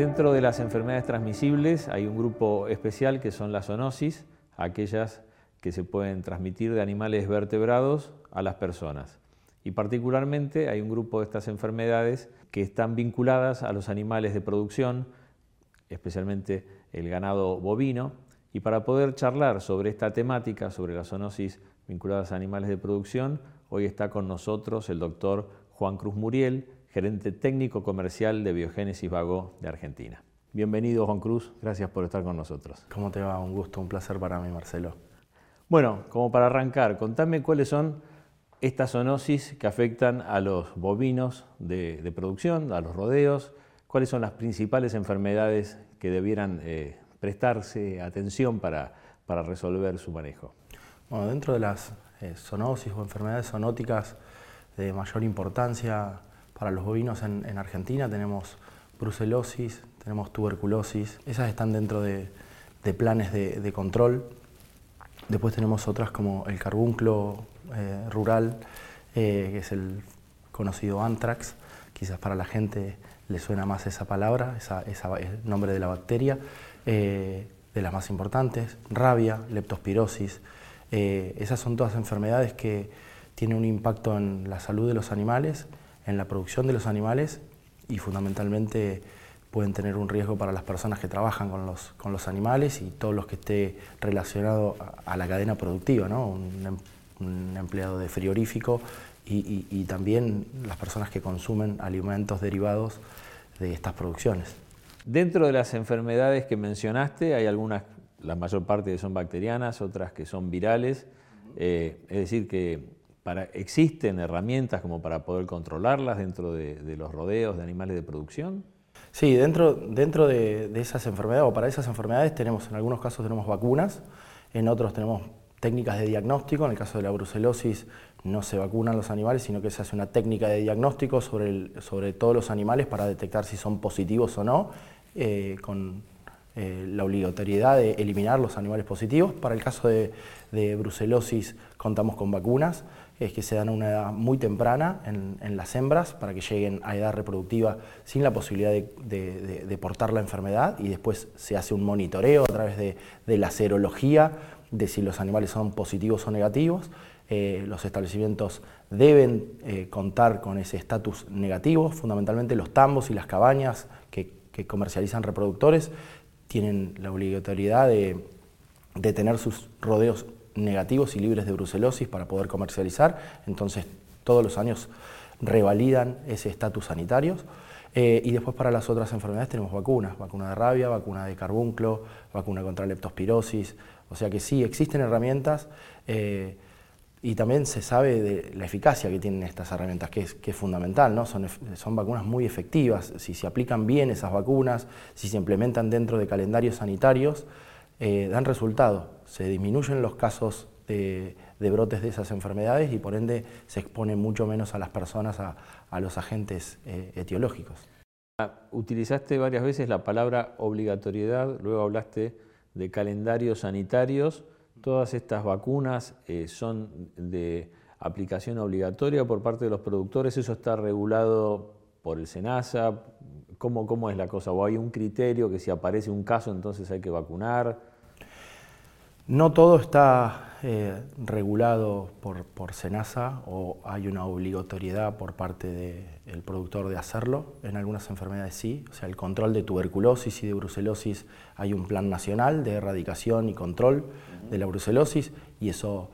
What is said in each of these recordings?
Dentro de las enfermedades transmisibles hay un grupo especial que son las zoonosis, aquellas que se pueden transmitir de animales vertebrados a las personas. Y particularmente hay un grupo de estas enfermedades que están vinculadas a los animales de producción, especialmente el ganado bovino. Y para poder charlar sobre esta temática, sobre las zoonosis vinculadas a animales de producción, hoy está con nosotros el doctor Juan Cruz Muriel, gerente técnico comercial de Biogénesis Vago de Argentina. Bienvenido Juan Cruz, gracias por estar con nosotros. ¿Cómo te va? Un gusto, un placer para mí, Marcelo. Bueno, como para arrancar, contame cuáles son estas zoonosis que afectan a los bovinos de, producción, a los rodeos, cuáles son las principales enfermedades que debieran eh, prestarse atención para, resolver su manejo. Bueno, dentro de las eh, zoonosis o enfermedades zoonóticas de mayor importancia para los bovinos en, Argentina. Tenemos brucelosis, tenemos tuberculosis, esas están dentro de, planes de control. Después tenemos otras como el carbunclo eh, rural, eh, que es el conocido anthrax, quizás para la gente le suena más esa palabra, esa, el nombre de la bacteria, eh, de las más importantes, rabia, leptospirosis. esas son todas enfermedades que tienen un impacto en la salud de los animales, en la producción de los animales y fundamentalmente pueden tener un riesgo para las personas que trabajan con los, con los animales y todos los que esté relacionado a, la cadena productiva, ¿no? Em, un, empleado de frigorífico y, también las personas que consumen alimentos derivados de estas producciones. Dentro de las enfermedades que mencionaste, hay algunas, la mayor parte son bacterianas, otras que son virales, eh, es decir, que existen herramientas como para poder controlarlas dentro de, de los rodeos de animales de producción. Sí, dentro, dentro de, esas enfermedades o para esas enfermedades tenemos, en algunos casos tenemos vacunas, en otros tenemos técnicas de diagnóstico, en el caso de la brucelosis no se vacunan los animales, sino que se hace una técnica de diagnóstico sobre, sobre todos los animales para detectar si son positivos o no, eh, con eh, la obligatoriedad de eliminar los animales positivos. Para el caso de, brucelosis contamos con vacunas es que se dan a una edad muy temprana en, las hembras para que lleguen a edad reproductiva sin la posibilidad de, portar la enfermedad y después se hace un monitoreo a través de, la serología de si los animales son positivos o negativos. Eh, los establecimientos deben eh, contar con ese estatus negativo, fundamentalmente los tambos y las cabañas que, comercializan reproductores tienen la obligatoriedad de, tener sus rodeos negativos y libres de brucelosis para poder comercializar, entonces todos los años revalidan ese estatus sanitario. Eh, y después para las otras enfermedades tenemos vacunas, vacuna de rabia, vacuna de carbunclo, vacuna contra leptospirosis, o sea que sí, existen herramientas eh, y también se sabe de la eficacia que tienen estas herramientas, que es, que es fundamental, ¿no? son, son vacunas muy efectivas, si se aplican bien esas vacunas, si se implementan dentro de calendarios sanitarios, eh, dan resultado. Se disminuyen los casos de, brotes de esas enfermedades y por ende se expone mucho menos a las personas a, los agentes eh, etiológicos. Utilizaste varias veces la palabra obligatoriedad, luego hablaste de calendarios sanitarios. Todas estas vacunas eh, son de aplicación obligatoria por parte de los productores. ¿Eso está regulado por el SENASA? ¿Cómo, ¿Cómo es la cosa? ¿O hay un criterio que si aparece un caso entonces hay que vacunar? No todo está eh, regulado por, por, SENASA o hay una obligatoriedad por parte del productor de hacerlo. En algunas enfermedades sí, o sea, el control de tuberculosis y de brucelosis hay un plan nacional de erradicación y control de la brucelosis y eso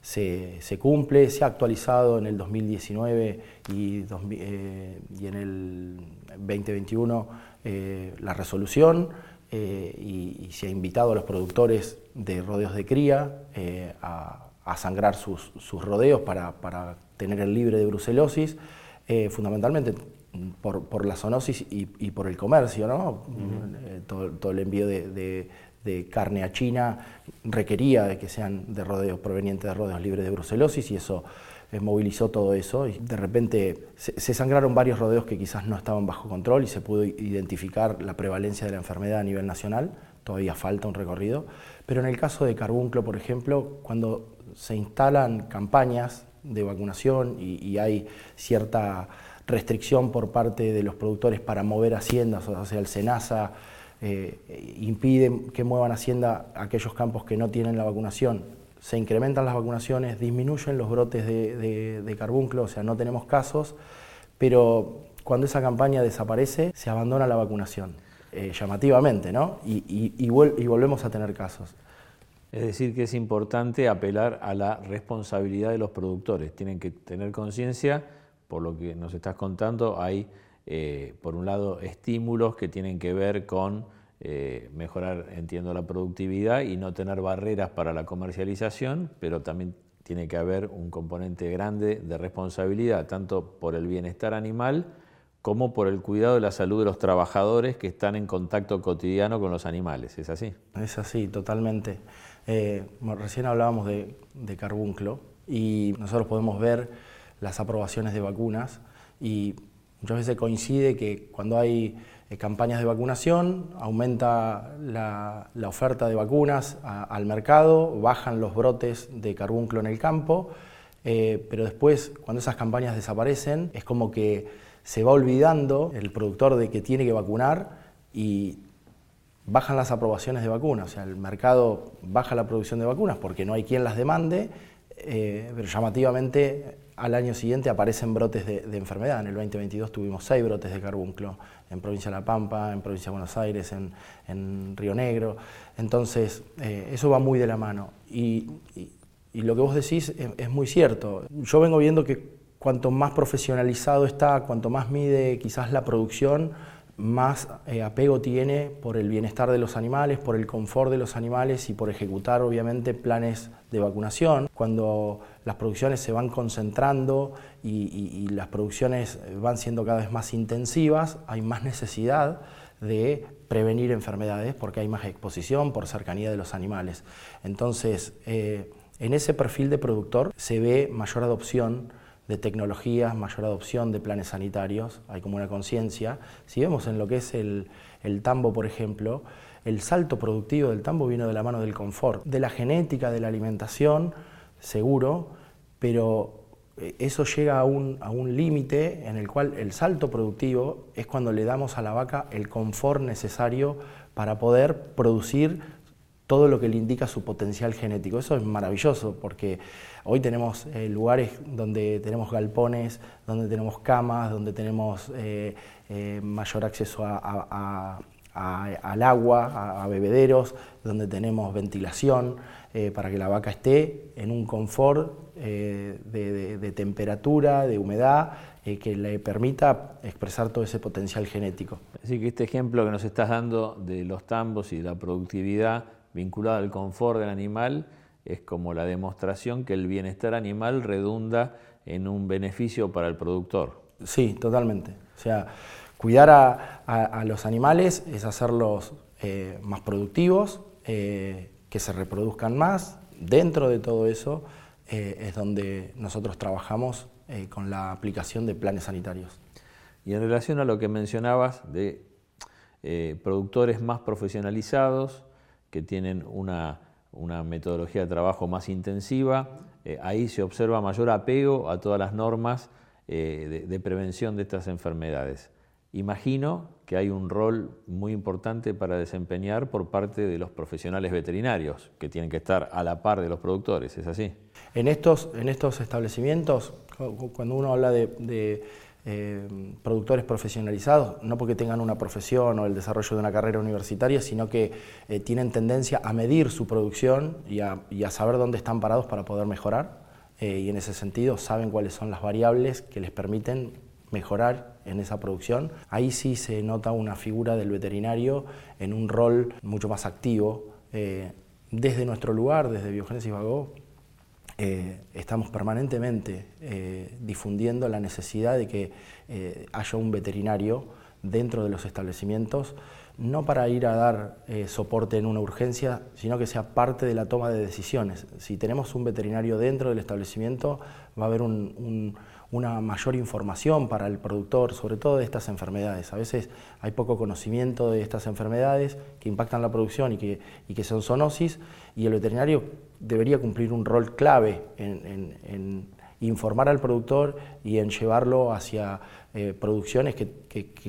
se, cumple, se ha actualizado en el 2019 y, eh, y en el 2021 eh, la resolución. Eh, y, se ha invitado a los productores de rodeos de cría eh, a, sangrar sus, rodeos para, tener el libre de brucelosis, eh, fundamentalmente por, la zoonosis y, por el comercio, ¿no? todo, el envío de, carne a China requería de que sean de rodeos provenientes de rodeos libres de brucelosis y eso movilizó todo eso y de repente se, sangraron varios rodeos que quizás no estaban bajo control y se pudo identificar la prevalencia de la enfermedad a nivel nacional, todavía falta un recorrido, pero en el caso de carbunclo, por ejemplo, cuando se instalan campañas de vacunación y, hay cierta restricción por parte de los productores para mover haciendas, o sea, el SENASA eh, impide que muevan hacienda aquellos campos que no tienen la vacunación. Se incrementan las vacunaciones, disminuyen los brotes de, de, carbunclo, o sea, no tenemos casos, pero cuando esa campaña desaparece, se abandona la vacunación, eh, llamativamente, ¿no? Y, y, volvemos a tener casos. Es decir, que es importante apelar a la responsabilidad de los productores. Tienen que tener conciencia, por lo que nos estás contando, hay eh, por un lado, estímulos que tienen que ver con eh, mejorar, entiendo, la productividad y no tener barreras para la comercialización, pero también tiene que haber un componente grande de responsabilidad, tanto por el bienestar animal como por el cuidado de la salud de los trabajadores que están en contacto cotidiano con los animales. ¿Es así? Es así, totalmente. Eh, recién hablábamos de, de carbunclo y nosotros podemos ver las aprobaciones de vacunas y Muchas veces coincide que cuando hay campañas de vacunación, aumenta la, oferta de vacunas al mercado, bajan los brotes de carbúnculo en el campo, eh, pero después, cuando esas campañas desaparecen, es como que se va olvidando el productor de que tiene que vacunar y bajan las aprobaciones de vacunas, o sea, el mercado baja la producción de vacunas porque no hay quien las demande, eh, pero llamativamente al año siguiente aparecen brotes de, enfermedad. En el 2022 tuvimos seis brotes de carbunclo en provincia de La Pampa, en provincia de Buenos Aires, en, Río Negro. Entonces, eh, eso va muy de la mano. Y, lo que vos decís es, muy cierto. Yo vengo viendo que cuanto más profesionalizado está, cuanto más mide quizás la producción, más eh, apego tiene por el bienestar de los animales, por el confort de los animales y por ejecutar obviamente planes de vacunación. Cuando las producciones se van concentrando y, las producciones van siendo cada vez más intensivas, hay más necesidad de prevenir enfermedades porque hay más exposición por cercanía de los animales. Entonces, eh, en ese perfil de productor se ve mayor adopción de tecnologías, mayor adopción de planes sanitarios, hay como una conciencia. Si vemos en lo que es el, el, tambo, por ejemplo, el salto productivo del tambo vino de la mano del confort, de la genética, de la alimentación, seguro, pero eh, eso llega a un, a un límite en el cual el salto productivo es cuando le damos a la vaca el confort necesario para poder producir todo lo que le indica su potencial genético. Eso es maravilloso porque hoy tenemos eh, lugares donde tenemos galpones, donde tenemos camas, donde tenemos eh, mayor acceso al agua, a, bebederos, donde tenemos ventilación. Eh, para que la vaca esté en un confort eh, de, temperatura, de humedad, eh, que le permita expresar todo ese potencial genético. Así que este ejemplo que nos estás dando de los tambos y la productividad vinculada al confort del animal es como la demostración que el bienestar animal redunda en un beneficio para el productor. Sí, totalmente. O sea, cuidar a, los animales es hacerlos más productivos, que se reproduzcan más. Dentro de todo eso eh, es donde nosotros trabajamos eh, con la aplicación de planes sanitarios. Y en relación a lo que mencionabas de eh, productores más profesionalizados, que tienen una, metodología de trabajo más intensiva, ahí se observa mayor apego a todas las normas de prevención de estas enfermedades. Imagino que hay un rol muy importante para desempeñar por parte de los profesionales veterinarios, que tienen que estar a la par de los productores, ¿es así? En estos, en estos establecimientos, cuando uno habla de, eh, productores profesionalizados, no porque tengan una profesión o el desarrollo de una carrera universitaria, sino que eh, tienen tendencia a medir su producción y a, saber dónde están parados para poder mejorar. Eh, y en ese sentido saben cuáles son las variables que les permiten mejorar en esa producción. Ahí sí se nota una figura del veterinario en un rol mucho más activo. Eh, desde nuestro lugar, desde Biogénesis Vago, eh, estamos permanentemente eh, difundiendo la necesidad de que haya un veterinario dentro de los establecimientos, no para ir a dar soporte en una urgencia, sino que sea parte de la toma de decisiones. Si tenemos un veterinario dentro del establecimiento, va a haber un una mayor información para el productor, sobre todo de estas enfermedades. A veces hay poco conocimiento de estas enfermedades que impactan la producción y que, y que son zoonosis, y el veterinario debería cumplir un rol clave en, informar al productor y en llevarlo hacia eh, producciones que,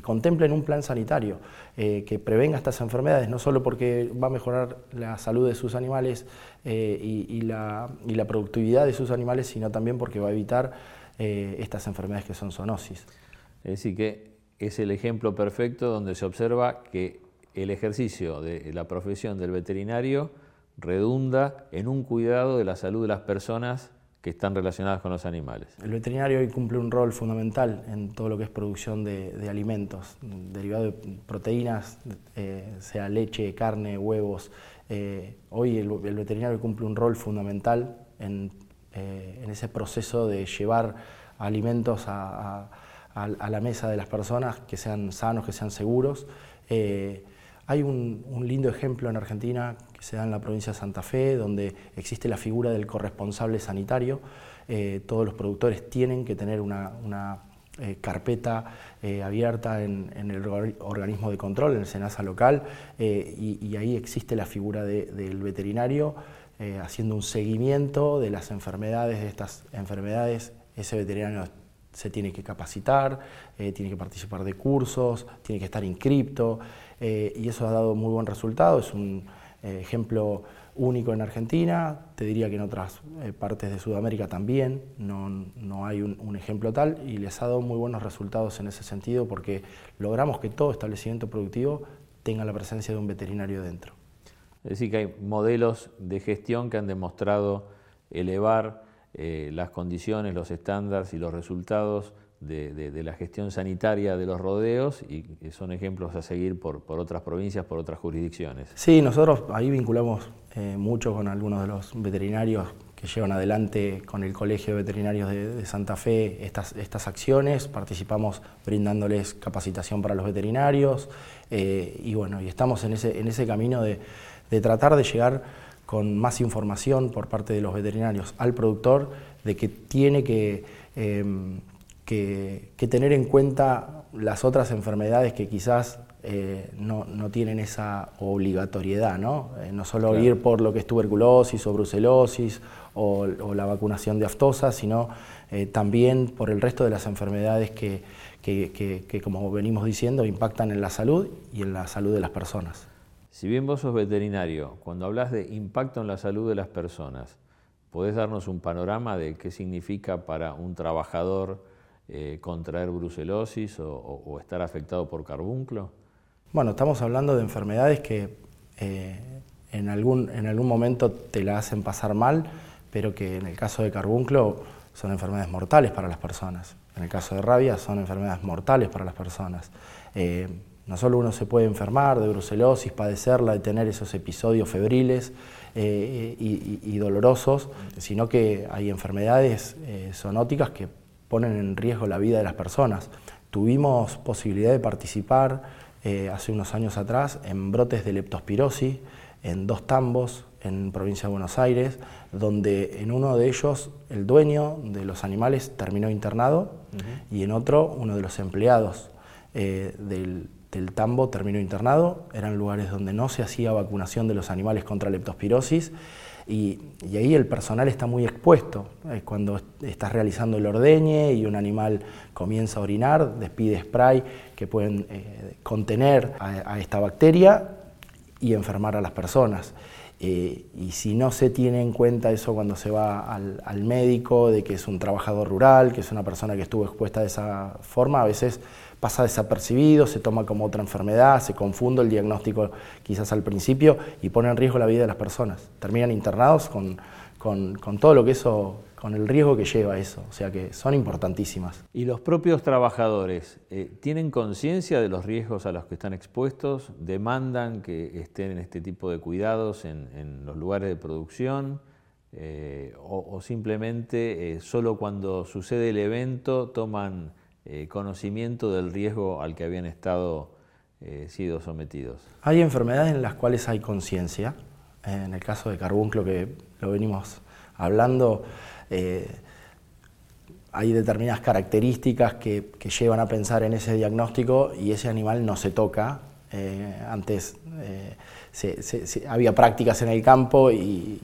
contemplen un plan sanitario, eh, que prevenga estas enfermedades, no solo porque va a mejorar la salud de sus animales eh, y, la, productividad de sus animales, sino también porque va a evitar estas enfermedades que son zoonosis. Es decir, que es el ejemplo perfecto donde se observa que el ejercicio de la profesión del veterinario redunda en un cuidado de la salud de las personas que están relacionadas con los animales. El veterinario hoy cumple un rol fundamental en todo lo que es producción de, alimentos, derivados de proteínas, eh, sea leche, carne, huevos. Eh, hoy el, veterinario cumple un rol fundamental en, eh, ese proceso de llevar alimentos a, la mesa de las personas que sean sanos, que sean seguros. Hay un, lindo ejemplo en Argentina que se da en la provincia de Santa Fe, donde existe la figura del corresponsable sanitario. Eh, todos los productores tienen que tener una, eh, carpeta eh, abierta en, el organismo de control, en el SENASA local, y, ahí existe la figura del veterinario haciendo un seguimiento de las enfermedades, de estas enfermedades. Ese veterinario se tiene que capacitar, tiene que participar de cursos, tiene que estar inscripto. Eh, y eso ha dado muy buen resultado, es un eh, ejemplo único en Argentina, te diría que en otras eh, partes de Sudamérica también, no, hay un, ejemplo tal y les ha dado muy buenos resultados en ese sentido porque logramos que todo establecimiento productivo tenga la presencia de un veterinario dentro. Es decir, que hay modelos de gestión que han demostrado elevar las condiciones, los estándares y los resultados de, la gestión sanitaria de los rodeos y son ejemplos a seguir por, otras provincias, por otras jurisdicciones. Sí, nosotros ahí vinculamos eh, mucho con algunos de los veterinarios que llevan adelante con el Colegio de Veterinarios de, Santa Fe estas, estas acciones, participamos brindándoles capacitación para los veterinarios eh, y bueno, y estamos en ese, en ese camino de, tratar de llegar con más información por parte de los veterinarios al productor de que tiene que eh, que, tener en cuenta las otras enfermedades que quizás eh, no, tienen esa obligatoriedad, ¿no? Eh, no solo ir por lo que es tuberculosis o brucelosis o, la vacunación de aftosa, sino eh, también por el resto de las enfermedades que, que, como venimos diciendo, impactan en la salud y en la salud de las personas. Si bien vos sos veterinario, cuando hablas de impacto en la salud de las personas, ¿podés darnos un panorama de qué significa para un trabajador eh, contraer brucelosis o, estar afectado por carbunclo? Bueno, estamos hablando de enfermedades que eh, en, algún, en algún momento te la hacen pasar mal, pero que en el caso de carbunclo son enfermedades mortales para las personas. En el caso de rabia son enfermedades mortales para las personas. Eh, no solo uno se puede enfermar de brucelosis, padecerla, de tener esos episodios febriles y, dolorosos, sino que hay enfermedades zoonóticas que ponen en riesgo la vida de las personas. Tuvimos posibilidad de participar eh, hace unos años atrás en brotes de leptospirosis en dos tambos en provincia de Buenos Aires, donde en uno de ellos el dueño de los animales terminó internado y en otro uno de los empleados eh, del, del, tambo terminó internado. Eran lugares donde no se hacía vacunación de los animales contra leptospirosis y, ahí el personal está muy expuesto. Es cuando estás realizando el ordeñe y un animal comienza a orinar, despide spray que pueden eh, contener a, esta bacteria y enfermar a las personas. Eh, y si no se tiene en cuenta eso cuando se va al, al, médico, de que es un trabajador rural, que es una persona que estuvo expuesta de esa forma, a veces pasa desapercibido, se toma como otra enfermedad, se confunde el diagnóstico quizás al principio y pone en riesgo la vida de las personas. Terminan internados con, con, todo lo que eso, con el riesgo que lleva eso, o sea que son importantísimas. ¿Y los propios trabajadores eh, tienen conciencia de los riesgos a los que están expuestos? ¿Demandan que estén en este tipo de cuidados en, los lugares de producción? Eh, o, simplemente eh, solo cuando sucede el evento toman eh, conocimiento del riesgo al que habían estado eh, sido sometidos. Hay enfermedades en las cuales hay conciencia. En el caso de carbunclo, que lo venimos hablando, eh, hay determinadas características que, llevan a pensar en ese diagnóstico y ese animal no se toca. antes había prácticas en el campo y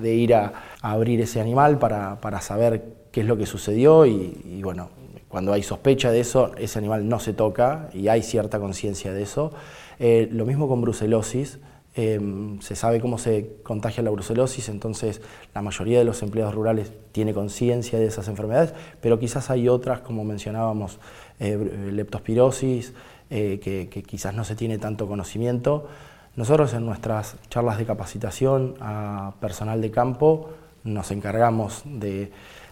de, ir a, abrir ese animal para, para saber qué es lo que sucedió y, bueno, cuando hay sospecha de eso, ese animal no se toca y hay cierta conciencia de eso. Eh, lo mismo con brucelosis, em, se sabe cómo se contagia la brucelosis, entonces la mayoría de los empleados rurales tiene conciencia de esas enfermedades, pero quizás hay otras, como mencionábamos, eh, leptospirosis, eh, que, que quizás no se tiene tanto conocimiento. Nosotros en nuestras charlas de capacitación a personal de campo nos encargamos de,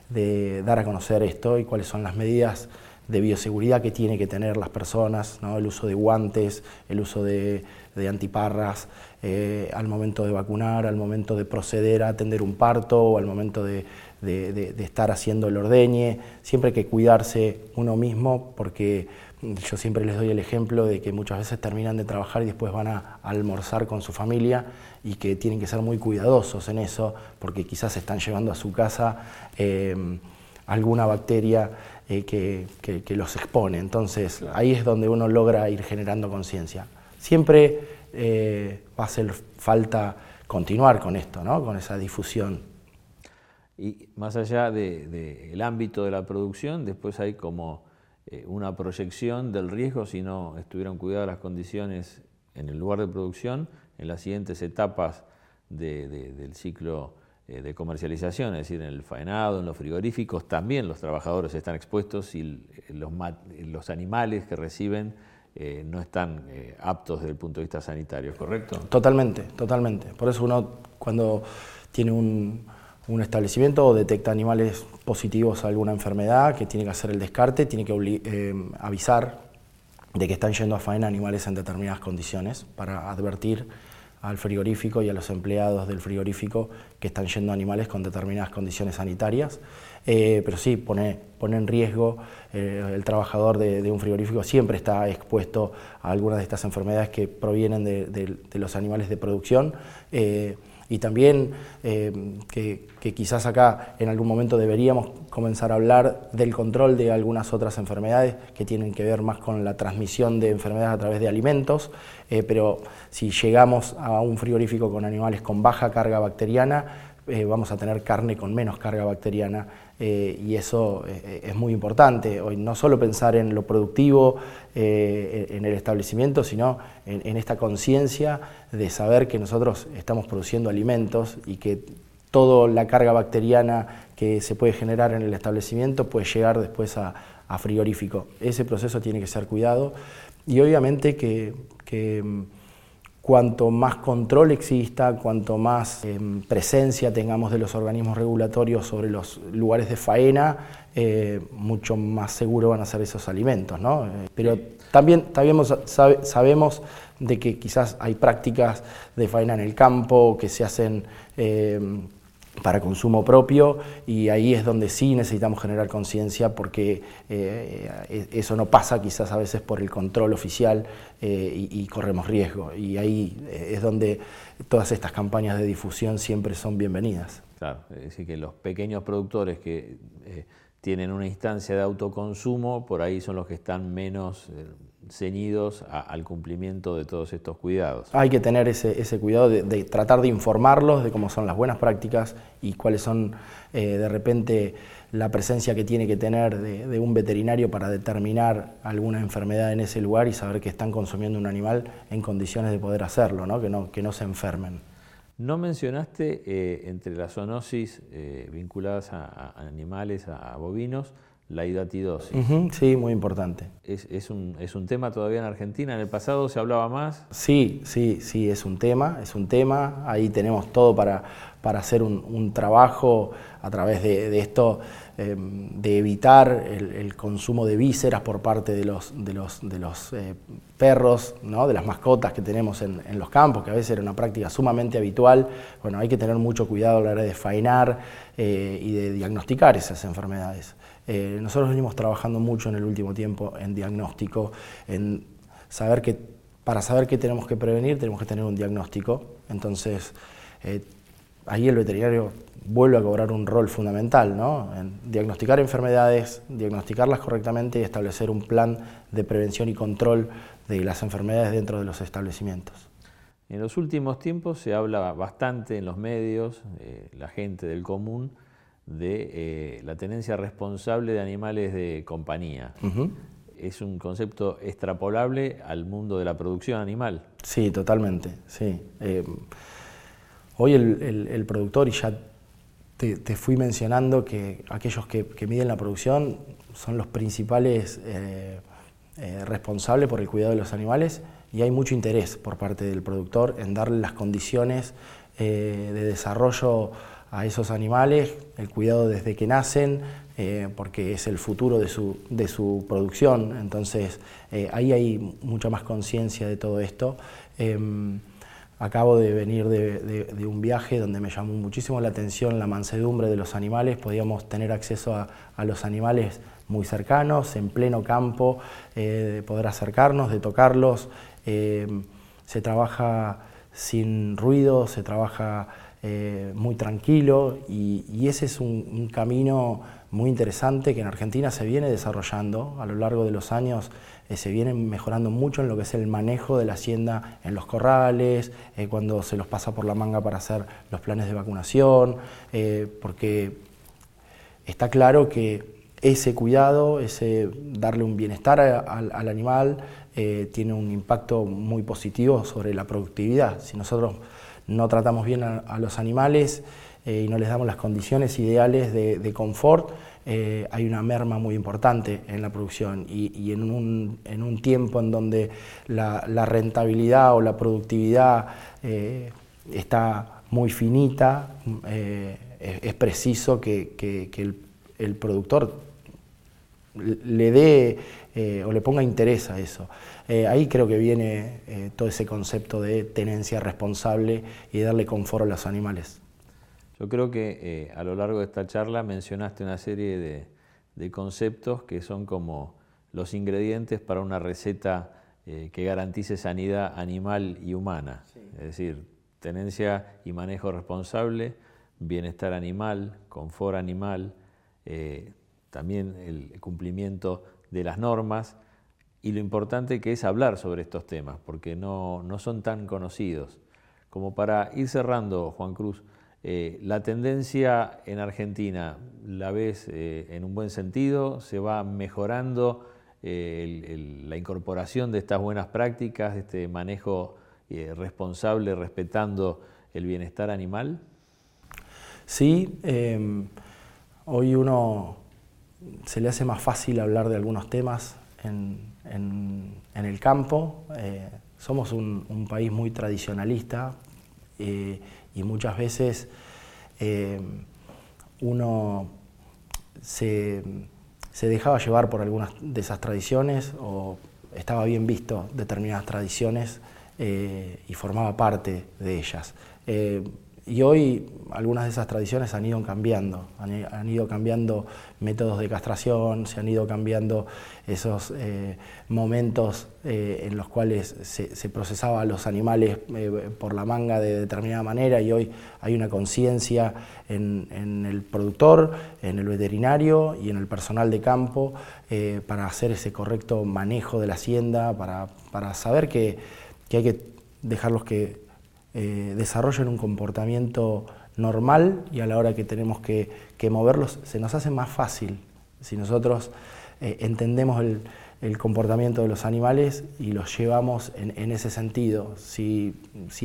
dar a conocer esto y cuáles son las medidas de bioseguridad que tienen que tener las personas, el uso de guantes, el uso de, antiparras eh, al momento de vacunar, al momento de proceder a atender un parto o al momento de, estar haciendo el ordeñe. Siempre hay que cuidarse uno mismo porque yo siempre les doy el ejemplo de que muchas veces terminan de trabajar y después van a almorzar con su familia y que tienen que ser muy cuidadosos en eso porque quizás están llevando a su casa em, alguna bacteria eh, que, los expone. Entonces ahí es donde uno logra ir generando conciencia. Siempre eh, va a hacer falta continuar con esto, ¿no? con esa difusión. Y más allá del ámbito de la producción, después hay como eh, una proyección del riesgo si no estuvieran cuidadas las condiciones en el lugar de producción en las siguientes etapas del ciclo eh, de comercialización, es decir, en el faenado, en los frigoríficos, también los trabajadores están expuestos y los, los animales que reciben eh, no están eh, aptos desde el punto de vista sanitario, ¿correcto? Totalmente, totalmente. Por eso uno cuando tiene un, un establecimiento detecta animales positivos a alguna enfermedad, que tiene que hacer el descarte, tiene que avisar de que están yendo a faena animales en determinadas condiciones para advertir al frigorífico y a los empleados del frigorífico que están yendo animales con determinadas condiciones sanitarias. Eh, pero sí, pone, pone en riesgo eh, el trabajador de, un frigorífico, siempre está expuesto a algunas de estas enfermedades que provienen de, los animales de producción. Eh, y también eh, que, quizás acá en algún momento deberíamos comenzar a hablar del control de algunas otras enfermedades que tienen que ver más con la transmisión de enfermedades a través de alimentos, eh, pero si llegamos a un frigorífico con animales con baja carga bacteriana, eh, vamos a tener carne con menos carga bacteriana eh, y eso eh, es muy importante. Hoy no solo pensar en lo productivo en el establecimiento, sino en, esta conciencia de saber que nosotros estamos produciendo alimentos y que toda la carga bacteriana que se puede generar en el establecimiento puede llegar después a, frigorífico. Ese proceso tiene que ser cuidado y obviamente que cuanto más control exista, cuanto más em, presencia tengamos de los organismos regulatorios sobre los lugares de faena, eh, mucho más seguro van a ser esos alimentos. ¿no? Eh, pero también, también sabemos de que quizás hay prácticas de faena en el campo que se hacen em, para consumo propio y ahí es donde sí necesitamos generar conciencia porque eh, eh, eso no pasa quizás a veces por el control oficial eh, y, corremos riesgo y ahí es donde todas estas campañas de difusión siempre son bienvenidas. Claro, es decir, que los pequeños productores que tienen una instancia de autoconsumo, por ahí son los que están menos ceñidos al cumplimiento de todos estos cuidados. Hay que tener ese, ese cuidado de, tratar de informarlos de cómo son las buenas prácticas y cuáles son eh, de repente la presencia que tiene que tener de, un veterinario para determinar alguna enfermedad en ese lugar y saber que están consumiendo un animal en condiciones de poder hacerlo, ¿no? Que, no, que no se enfermen. No mencionaste eh, entre las zoonosis eh, vinculadas a, animales, a bovinos, la hidatidosis. sí, muy importante. ¿Es, un, ¿Es, un, tema todavía en Argentina? ¿En el pasado se hablaba más? Sí, sí, sí, es un tema, es un tema. Ahí tenemos todo para, para hacer un, trabajo a través de, esto, em, de evitar el, consumo de vísceras por parte de los, de los, de los eh, perros, ¿no? de las mascotas que tenemos en, en, los campos, que a veces era una práctica sumamente habitual. Bueno, hay que tener mucho cuidado a la hora de faenar eh, y de diagnosticar esas enfermedades. Eh, nosotros venimos trabajando mucho en el último tiempo en diagnóstico, en saber que para saber qué tenemos que prevenir tenemos que tener un diagnóstico. Entonces, eh, ahí el veterinario vuelve a cobrar un rol fundamental, ¿no? En diagnosticar enfermedades, diagnosticarlas correctamente y establecer un plan de prevención y control de las enfermedades dentro de los establecimientos. En los últimos tiempos se habla bastante en los medios, eh, la gente del común, de eh, la tenencia responsable de animales de compañía. ¿Es un concepto extrapolable al mundo de la producción animal? Sí, totalmente, sí. Eh, hoy el, productor, y ya te, fui mencionando que aquellos que, miden la producción son los principales eh, responsables por el cuidado de los animales y hay mucho interés por parte del productor en darle las condiciones de desarrollo a esos animales, el cuidado desde que nacen, eh, porque es el futuro de su, de su producción. Entonces, eh, ahí hay mucha más conciencia de todo esto. Em, acabo de venir de, un viaje donde me llamó muchísimo la atención la mansedumbre de los animales. Podíamos tener acceso a, los animales muy cercanos, en pleno campo, eh, de poder acercarnos, de tocarlos. Em, se trabaja sin ruido, se trabaja eh, muy tranquilo y, ese es un, camino muy interesante que en Argentina se viene desarrollando a lo largo de los años. Eh, se viene mejorando mucho en lo que es el manejo de la hacienda en los corrales, eh, cuando se los pasa por la manga para hacer los planes de vacunación, porque está claro que ese cuidado, ese darle un bienestar al animal, tiene un impacto muy positivo sobre la productividad. Si nosotros no tratamos bien a, los animales eh, y no les damos las condiciones ideales de, confort, eh, hay una merma muy importante en la producción. Y, en, un, tiempo en donde la, rentabilidad o la productividad eh, está muy finita, es, preciso que, el, productor le dé o le ponga interés a eso. Eh, ahí creo que viene eh, todo ese concepto de tenencia responsable y darle confort a los animales. Yo creo que eh, a lo largo de esta charla mencionaste una serie de, conceptos que son como los ingredientes para una receta que garantice sanidad animal y humana. Es decir, tenencia y manejo responsable, bienestar animal, confort animal, también el cumplimiento de las normas y lo importante que es hablar sobre estos temas, porque no, son tan conocidos. Como para ir cerrando, Juan Cruz, eh, la tendencia en Argentina, ¿la ves eh, en un buen sentido? ¿Se va mejorando eh, la incorporación de estas buenas prácticas, de este manejo responsable, respetando el bienestar animal? Sí, em, hoy uno se le hace más fácil hablar de algunos temas en, el campo. Eh, somos un, país muy tradicionalista eh, y muchas veces eh, uno se, dejaba llevar por algunas de esas tradiciones o estaba bien visto determinadas tradiciones y formaba parte de ellas. Y hoy algunas de esas tradiciones han ido cambiando, han, ido cambiando métodos de castración, se han ido cambiando esos eh, momentos eh, en los cuales se, procesaba a los animales eh, por la manga de determinada manera y hoy hay una conciencia en, el productor, en el veterinario y en el personal de campo para hacer ese correcto manejo de la hacienda, para, saber que, que hay que dejarlos que eh, desarrollan un comportamiento normal y a la hora que tenemos que, moverlos se nos hace más fácil si nosotros eh, entendemos el, comportamiento de los animales y los llevamos en, ese sentido. Si,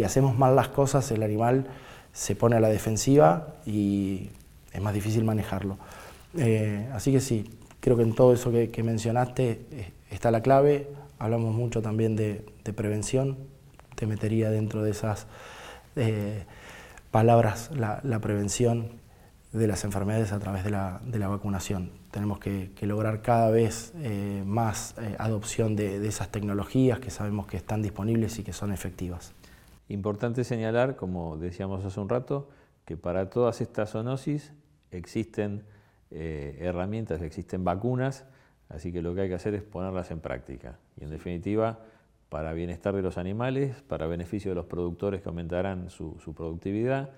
hacemos mal las cosas, el animal se pone a la defensiva y es más difícil manejarlo. Eh, así que sí, creo que en todo eso que, mencionaste está la clave. Hablamos mucho también de prevención, te metería dentro de esas eh, palabras la, prevención de las enfermedades a través de la, vacunación. Tenemos que, lograr cada vez eh, más eh, adopción de, esas tecnologías que sabemos que están disponibles y que son efectivas. Importante señalar, como decíamos hace un rato, que para todas estas zoonosis existen herramientas, existen vacunas, así que lo que hay que hacer es ponerlas en práctica. Y en definitiva, para bienestar de los animales, para beneficio de los productores que aumentarán su, productividad,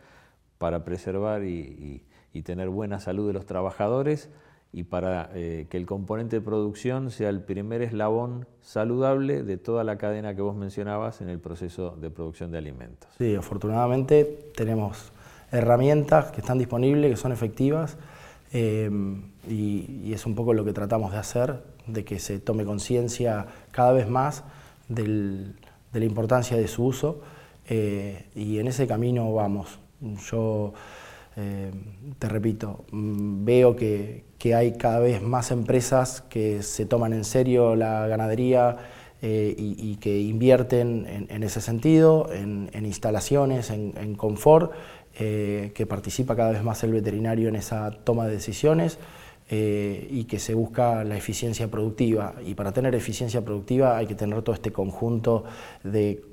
para preservar y, tener buena salud de los trabajadores y para eh, que el componente de producción sea el primer eslabón saludable de toda la cadena que vos mencionabas en el proceso de producción de alimentos. Sí, afortunadamente tenemos herramientas que están disponibles, que son efectivas, em, y, es un poco lo que tratamos de hacer, de que se tome conciencia cada vez más de la importancia de su uso, eh, y en ese camino vamos. Yo eh, te repito, mm, veo que, hay cada vez más empresas que se toman en serio la ganadería eh, y, que invierten en, ese sentido, en, instalaciones, en, confort, que participa cada vez más el veterinario en esa toma de decisiones. Y que se busca la eficiencia productiva. Y para tener eficiencia productiva hay que tener todo este conjunto de,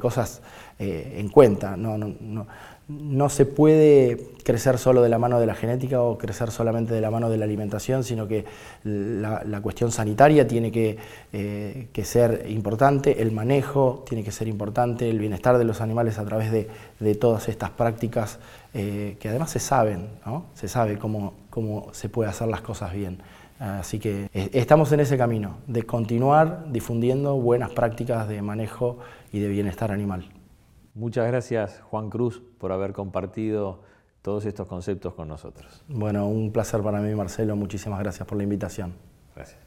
cosas en cuenta. No, no, no, no se puede crecer solo de la mano de la genética o crecer solamente de la mano de la alimentación, sino que la, cuestión sanitaria tiene eh, que, ser importante, el manejo tiene que ser importante, el bienestar de los animales a través de, todas estas prácticas eh, que además se saben, se sabe cómo, cómo se puede hacer las cosas bien. Así que eh, estamos en ese camino de continuar difundiendo buenas prácticas de manejo y de bienestar animal. Muchas gracias, Juan Cruz, por haber compartido todos estos conceptos con nosotros. Bueno, un placer para mí, Marcelo. Muchísimas gracias por la invitación. Gracias.